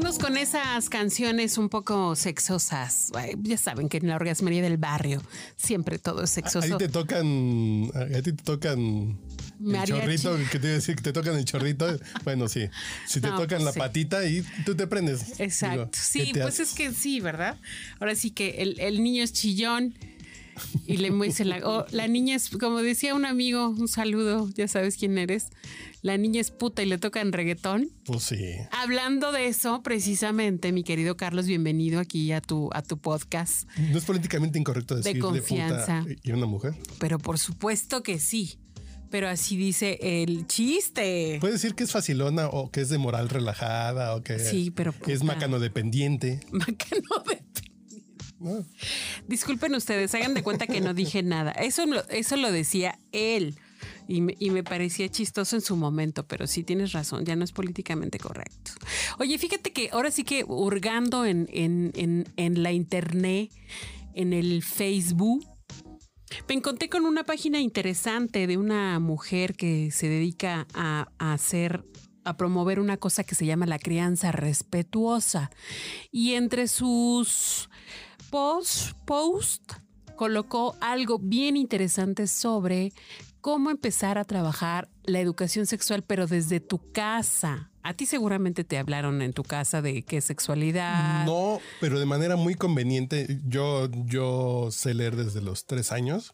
Seguimos con esas canciones un poco sexosas. Ya saben que en la orgasmería del barrio siempre todo es A, a sexoso. ti te tocan, a ti te tocan el chorrito, que te iba a decir que te tocan el chorrito. Bueno, sí. Si te No, tocan pues la sí. patita y tú te prendes. Exacto. Digo, sí, ¿qué te pues haces? es que sí, ¿verdad? Ahora sí que el, el niño es chillón y le muece la. o la niña es, como decía un amigo, un saludo, ya sabes quién eres. La niña es puta y le tocan reggaetón. Pues sí. Hablando de eso, precisamente, mi querido Carlos, bienvenido aquí a tu, a tu podcast. No es políticamente incorrecto De decir de, confianza. puta y una mujer. Pero por supuesto que sí. Pero así dice el chiste. Puedes decir que es facilona o que es de moral relajada o que Sí, pero es puta. macano dependiente. Macano de ¿no? Disculpen ustedes, hagan de cuenta que no dije nada. Eso, eso lo decía él y me, parecía chistoso en su momento, pero sí tienes razón, ya no es políticamente correcto. Oye, fíjate que ahora sí que hurgando en, en, en, la internet, en el Facebook, me encontré con una página interesante de una mujer que se dedica a, a hacer a promover una cosa que se llama la crianza respetuosa. Y entre sus post, post colocó algo bien interesante sobre cómo empezar a trabajar la educación sexual, pero desde tu casa. A ti seguramente te hablaron en tu casa de qué sexualidad. No, pero de manera muy conveniente. Yo, yo sé leer desde los tres años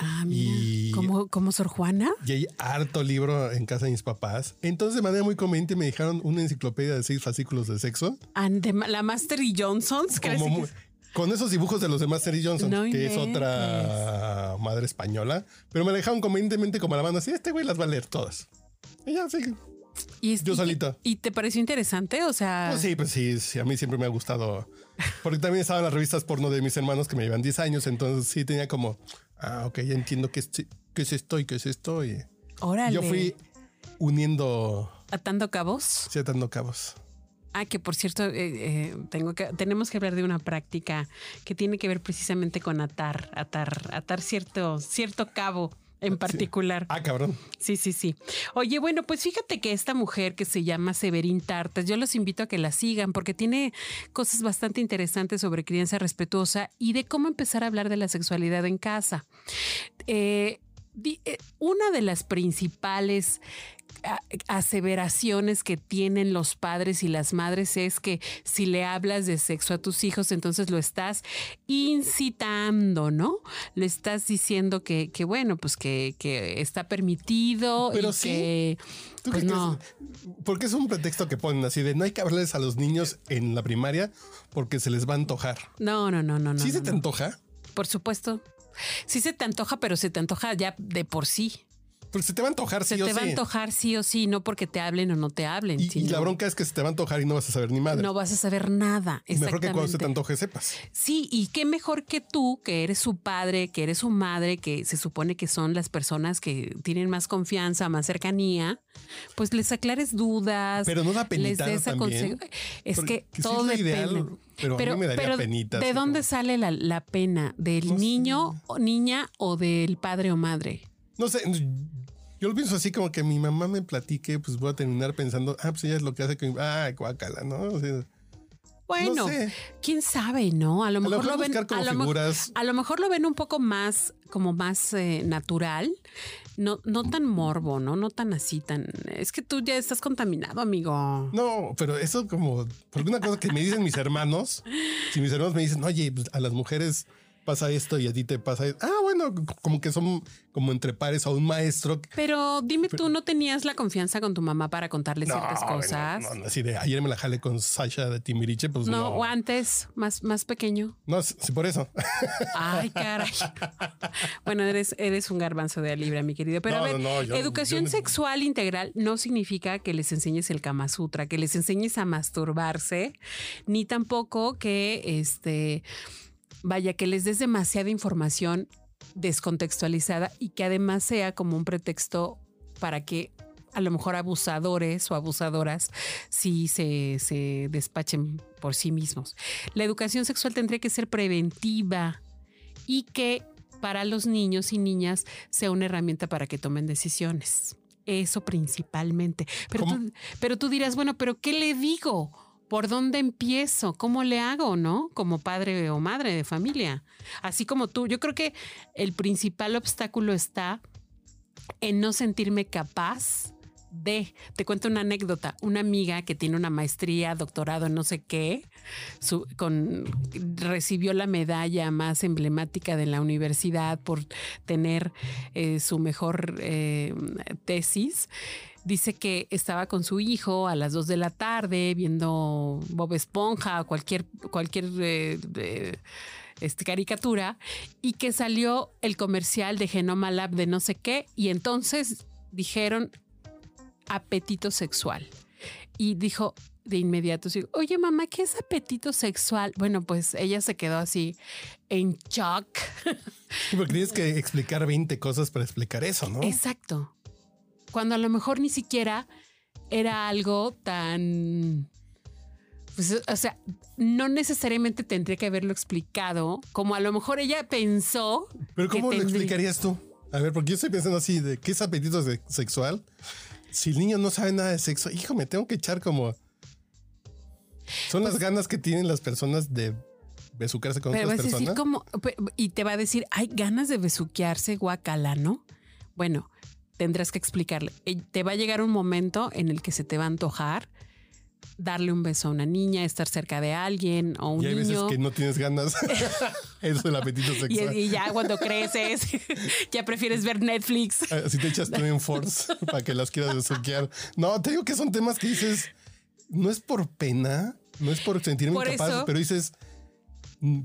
Ah, mira. ¿Como, como Sor Juana? y hay harto libro en casa de mis papás. Entonces, de manera muy conveniente, me dejaron una enciclopedia de seis fascículos de sexo. And the- la Master y Johnsons. ¿crees Como que- muy- con esos dibujos de los de Master y Johnson, No que es inventes. otra madre española, pero me la dejaron convenientemente como a la mano así. Este güey las va a leer todas. Y ya, sí. Y es- yo y- solita. ¿Y te pareció interesante? O sea, Pues sí, pues sí, sí, a mí siempre me ha gustado. Porque también estaban las revistas porno de mis hermanos que me llevan 10 años, entonces sí tenía como, ah, ok, ya entiendo qué es, qué es esto y qué es esto. Y órale. yo fui uniendo, atando cabos. sí, atando cabos. Ah, que por cierto, eh, eh, tengo que, tenemos que hablar de una práctica que tiene que ver precisamente con atar, atar, atar cierto, cierto cabo en particular. Ah, cabrón. Sí, sí, sí. Oye, bueno, pues fíjate que esta mujer que se llama Severin Tartas, yo los invito a que la sigan porque tiene cosas bastante interesantes sobre crianza respetuosa y de cómo empezar a hablar de la sexualidad en casa. Eh, una de las principales aseveraciones que tienen los padres y las madres es que si le hablas de sexo a tus hijos, entonces lo estás incitando, ¿no? Le estás diciendo que, que bueno, pues que, que está permitido Pero y sí. que ¿Tú pues no. es- porque es un pretexto que ponen así de no hay que hablarles a los niños en la primaria porque se les va a antojar. No, no, no, no, no. ¿Sí se no, te no. antoja? Por supuesto. Sí se te antoja, pero se te antoja ya de por sí. Porque se te va a antojar, Se sí o te va a sí. antojar sí o sí, no porque te hablen o no te hablen. Y, la bronca es que se te va a antojar y no vas a saber ni madre. No vas a saber nada. Y mejor que cuando se te antoje sepas. Sí, y qué mejor que tú, que eres su padre, que eres su madre, que se supone que son las personas que tienen más confianza, más cercanía, pues les aclares dudas. Pero no da les penita des también. Es Porque que sí todo es ideal, pero a mí me daría penita, ¿De dónde como- sale la, la pena? ¿Del No sé. niño o niña o del padre o madre? No sé, yo lo pienso así como que mi mamá me platique, pues voy a terminar pensando, ah, pues ella es lo que hace que, ah, guácala, ¿no? O sea, Bueno, sé. quién sabe, ¿no? A lo lo mejor lo, ven, lo, figuras. a lo mejor lo ven un poco más, como más eh, natural, no, no tan morbo, ¿no? No tan así, tan. Es que tú ya estás contaminado, amigo. no, pero eso como, porque una cosa que me dicen mis hermanos, si mis hermanos me dicen, oye, pues a las mujeres pasa esto y a ti te pasa esto. Ah, bueno, como que son como entre pares o un maestro. Pero dime tú, ¿no tenías la confianza con tu mamá para contarle ciertas cosas? No, no, así de ayer me la jalé con Sasha de Timbiriche, pues No, no. o antes, más, más pequeño. No, sí, por eso. Ay, caray. bueno, eres, eres un garbanzo de libra, mi querido. Pero a ver, yo- educación yo- sexual integral no significa que les enseñes el Kama Sutra, que les enseñes a masturbarse, ni tampoco que este vaya, que les des demasiada información descontextualizada y que además sea como un pretexto para que a lo mejor abusadores o abusadoras sí se, se despachen por sí mismos. La educación sexual tendría que ser preventiva y que para los niños y niñas sea una herramienta para que tomen decisiones. Eso principalmente. Pero, pero tú dirás, bueno, pero ¿qué le digo? ¿Por dónde empiezo? ¿Cómo le hago, no? Como padre o madre de familia. Así como tú. Yo creo que el principal obstáculo está en no sentirme capaz de. Te cuento una anécdota. Una amiga que tiene una maestría, doctorado en no sé qué, recibió la medalla más emblemática de la universidad por tener eh, su mejor eh, tesis. Dice que estaba con su hijo a las 2 de la tarde viendo Bob Esponja o cualquier, cualquier eh, este, caricatura y que salió el comercial de Genoma Lab de no sé qué y entonces dijeron apetito sexual. Y dijo de inmediato, oye mamá, ¿qué es apetito sexual? Bueno, pues ella se quedó así en shock. Porque tienes que explicar 20 cosas para explicar eso, ¿no? Exacto. Cuando a lo mejor ni siquiera era algo tan... pues, o sea, no necesariamente tendría que haberlo explicado, como a lo mejor ella pensó. Pero ¿cómo lo tendría- explicarías tú? A ver, porque yo estoy pensando así de qué es apetito se- sexual. Si el niño no sabe nada de sexo, hijo, me tengo que echar como. Son Pues las ganas que tienen las personas de besucarse con Pero vas otras a decir personas. como, y te va a decir, hay ganas de besuquearse, guacala, ¿no? Bueno, tendrás que explicarle. Eh, Te va a llegar un momento en el que se te va a antojar darle un beso a una niña, estar cerca de alguien o un Y hay veces niño. que no tienes ganas. Eso es el apetito sexual. y ya cuando creces, ya prefieres ver Netflix. Así te echas tú en force para que las quieras besuquear. No, te digo que son temas que dices, no es por pena, no es por sentirme Por incapaz, eso- pero dices, "Mm,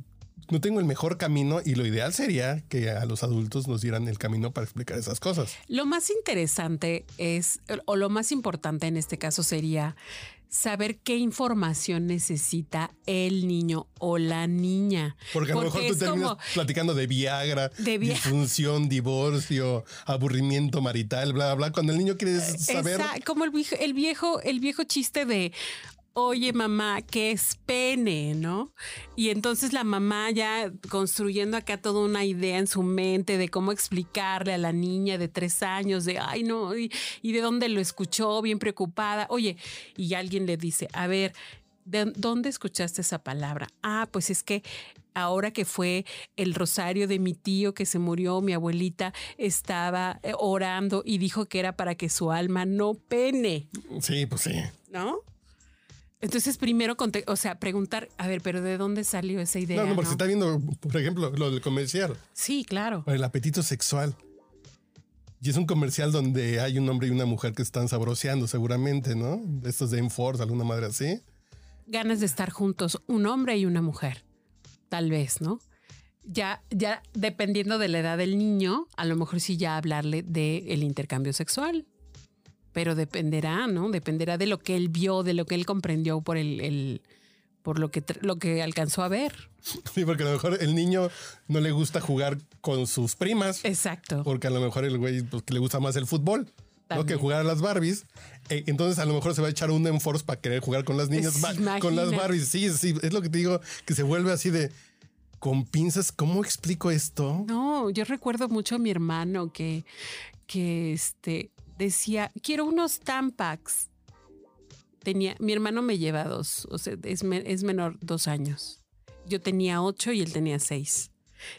no tengo el mejor camino y lo ideal sería que a los adultos nos dieran el camino para explicar esas cosas. Lo más interesante es, o lo más importante en este caso sería saber qué información necesita el niño o la niña. Porque a lo mejor tú terminas como- platicando de Viagra, De Via- disfunción, divorcio, aburrimiento marital, bla, bla, bla. Cuando el niño quiere saber, Esa- como el viejo, el viejo, el viejo chiste de oye mamá, ¿qué es pene? ¿No? Y entonces la mamá ya construyendo acá toda una idea en su mente de cómo explicarle a la niña de tres años, de ay no, y, y de dónde lo escuchó, bien preocupada. Oye, y alguien le dice, a ver, ¿de dónde escuchaste esa palabra? Ah, pues es que ahora que fue el rosario de mi tío que se murió, mi abuelita estaba eh, orando y dijo que era para que su alma no pene, sí, pues sí. ¿no? Entonces primero, o sea, preguntar, a ver, pero ¿de dónde salió esa idea? No, no, porque no? se está viendo, por ejemplo, lo del comercial. Sí, claro. El apetito sexual. Y es un comercial donde hay un hombre y una mujer que están sabroseando seguramente, ¿no? Estos de Enforce, alguna madre así. Ganas de estar juntos, un hombre y una mujer, tal vez, ¿no? Ya, ya dependiendo de la edad del niño, a lo mejor sí ya hablarle del el intercambio sexual. Pero dependerá, ¿no? Dependerá de lo que él vio, de lo que él comprendió por el, el- por lo que, lo que alcanzó a ver. Sí, porque a lo mejor el niño no le gusta jugar con sus primas. Exacto. Porque a lo mejor el güey pues, le gusta más el fútbol. ¿no? Que jugar a las Barbies. Eh, entonces a lo mejor se va a echar un Enforce para querer jugar con las niñas, con las. Barbies. Sí, sí, es lo que te digo, que se vuelve así de con pinzas. ¿Cómo explico esto? No, yo recuerdo mucho a mi hermano que, que este, decía, quiero unos Tampax. Tenía, mi hermano me lleva dos, o sea, es, es menor dos años. Yo tenía ocho y él tenía seis.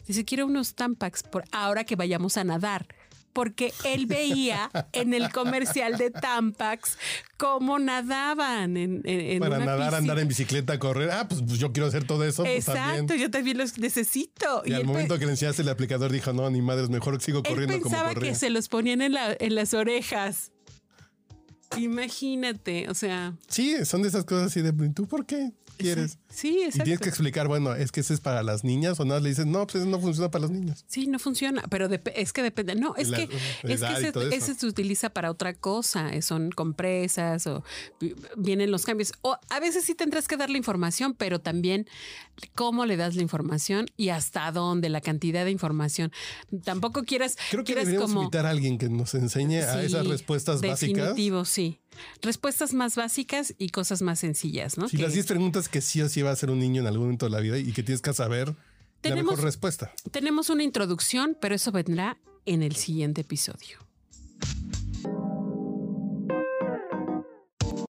Dice, quiero unos Tampax por ahora que vayamos a nadar. Porque él veía en el comercial de Tampax cómo nadaban en, Para una nadar, piscina. andar en bicicleta, correr. Ah, pues, pues yo quiero hacer todo eso. pues, Exacto, también. yo también los necesito. Y, al él momento que le enseñaste el aplicador dijo, no, ni madres, mejor sigo Él corriendo como pensaba que se los ponían en, la- en las orejas. Imagínate, o sea, Sí, son de esas cosas así de, ¿tú por qué? Quieres. Sí, Y exacto. tienes que explicar, bueno, es que ese es para las niñas o nada, le dices, no, pues eso no funciona para los niños. Sí, no funciona, pero es que depende. No, es La- que, es que y ese, se utiliza para otra cosa. eh, Son compresas o vi- vienen los cambios. O a veces sí tendrás que dar la información, pero también cómo le das la información y hasta dónde, la cantidad de información. Tampoco quieras, Creo que quieras deberíamos como. invitar a alguien que nos enseñe a esas respuestas básicas. Definitivo, sí. Respuestas más básicas y cosas más sencillas, ¿no? Si Que las 10 preguntas que sí o sí va a ser un niño en algún momento de la vida y que tienes que saber la mejor respuesta. tenemos una introducción, pero eso vendrá en el siguiente episodio.